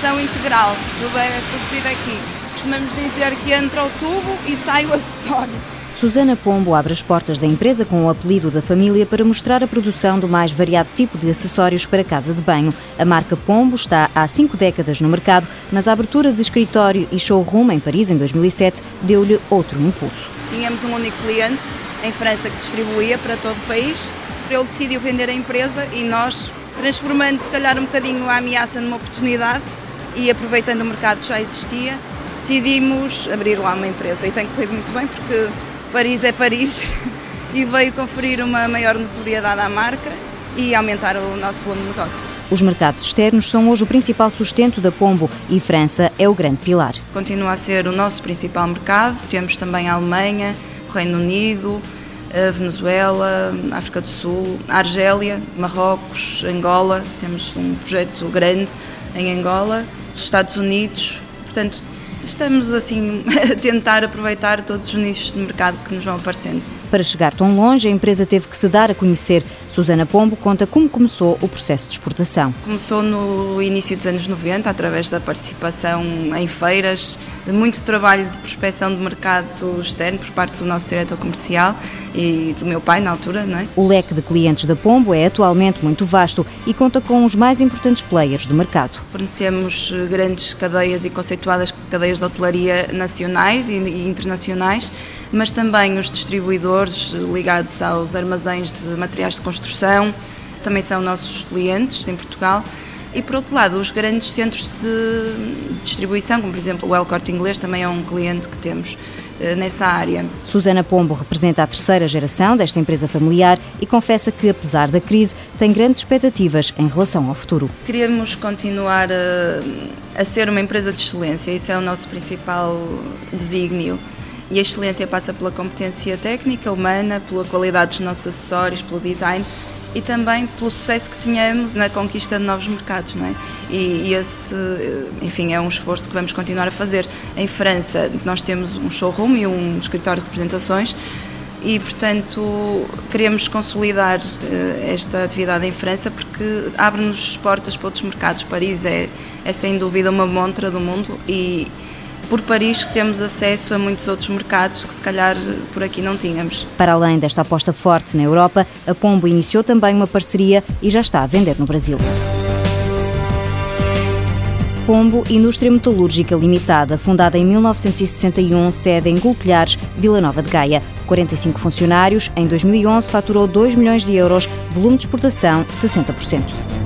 produção integral, tudo é produzido aqui. Costumamos dizer que entra o tubo e sai o acessório. Susana Pombo abre as portas da empresa com o apelido da família para mostrar a produção do mais variado tipo de acessórios para casa de banho. A marca Pombo está há cinco décadas no mercado, mas a abertura de escritório e showroom em Paris em 2007 deu-lhe outro impulso. Tínhamos um único cliente em França que distribuía para todo o país. Ele decidiu vender a empresa e nós, transformando se calhar um bocadinho a ameaça numa oportunidade e aproveitando o mercado que já existia, decidimos abrir lá uma empresa e tem corrido muito bem porque Paris é Paris e veio conferir uma maior notoriedade à marca e aumentar o nosso volume de negócios. Os mercados externos são hoje o principal sustento da Pombo e França é o grande pilar. Continua a ser o nosso principal mercado, temos também a Alemanha, o Reino Unido, a Venezuela, a África do Sul, a Argélia, Marrocos, Angola, temos um projeto grande em Angola, os Estados Unidos, portanto estamos assim a tentar aproveitar todos os nichos de mercado que nos vão aparecendo. Para chegar tão longe, a empresa teve que se dar a conhecer. Susana Pombo conta como começou o processo de exportação. Começou no início dos anos 90, através da participação em feiras, de muito trabalho de prospecção de mercado externo por parte do nosso diretor comercial e do meu pai na altura, não é? O leque de clientes da Pombo é atualmente muito vasto e conta com os mais importantes players do mercado. Fornecemos grandes cadeias e conceituadas cadeias de hotelaria nacionais e internacionais, mas também os distribuidores ligados aos armazéns de materiais de construção, também são nossos clientes em Portugal. E por outro lado, os grandes centros de distribuição, como por exemplo o El Corte Inglês, também é um cliente que temos eh, nessa área. Susana Pombo representa a terceira geração desta empresa familiar e confessa que, apesar da crise, tem grandes expectativas em relação ao futuro. Queremos continuar a, a ser uma empresa de excelência, isso é o nosso principal desígnio. E a excelência passa pela competência técnica, humana, pela qualidade dos nossos acessórios, pelo design e também pelo sucesso que tínhamos na conquista de novos mercados, não é? E, e, esse, enfim, é um esforço que vamos continuar a fazer. Em França, nós temos um showroom e um escritório de representações e, portanto, queremos consolidar uh, esta atividade em França porque abre-nos portas para outros mercados. Paris é, é sem dúvida uma montra do mundo e por Paris temos acesso a muitos outros mercados que se calhar por aqui não tínhamos. Para além desta aposta forte na Europa, a Pombo iniciou também uma parceria e já está a vender no Brasil. Pombo Indústria Metalúrgica Limitada, fundada em 1961, sede em Gulpilhares, Vila Nova de Gaia. 45 funcionários, em 2011 faturou 2 milhões de euros, volume de exportação 60%.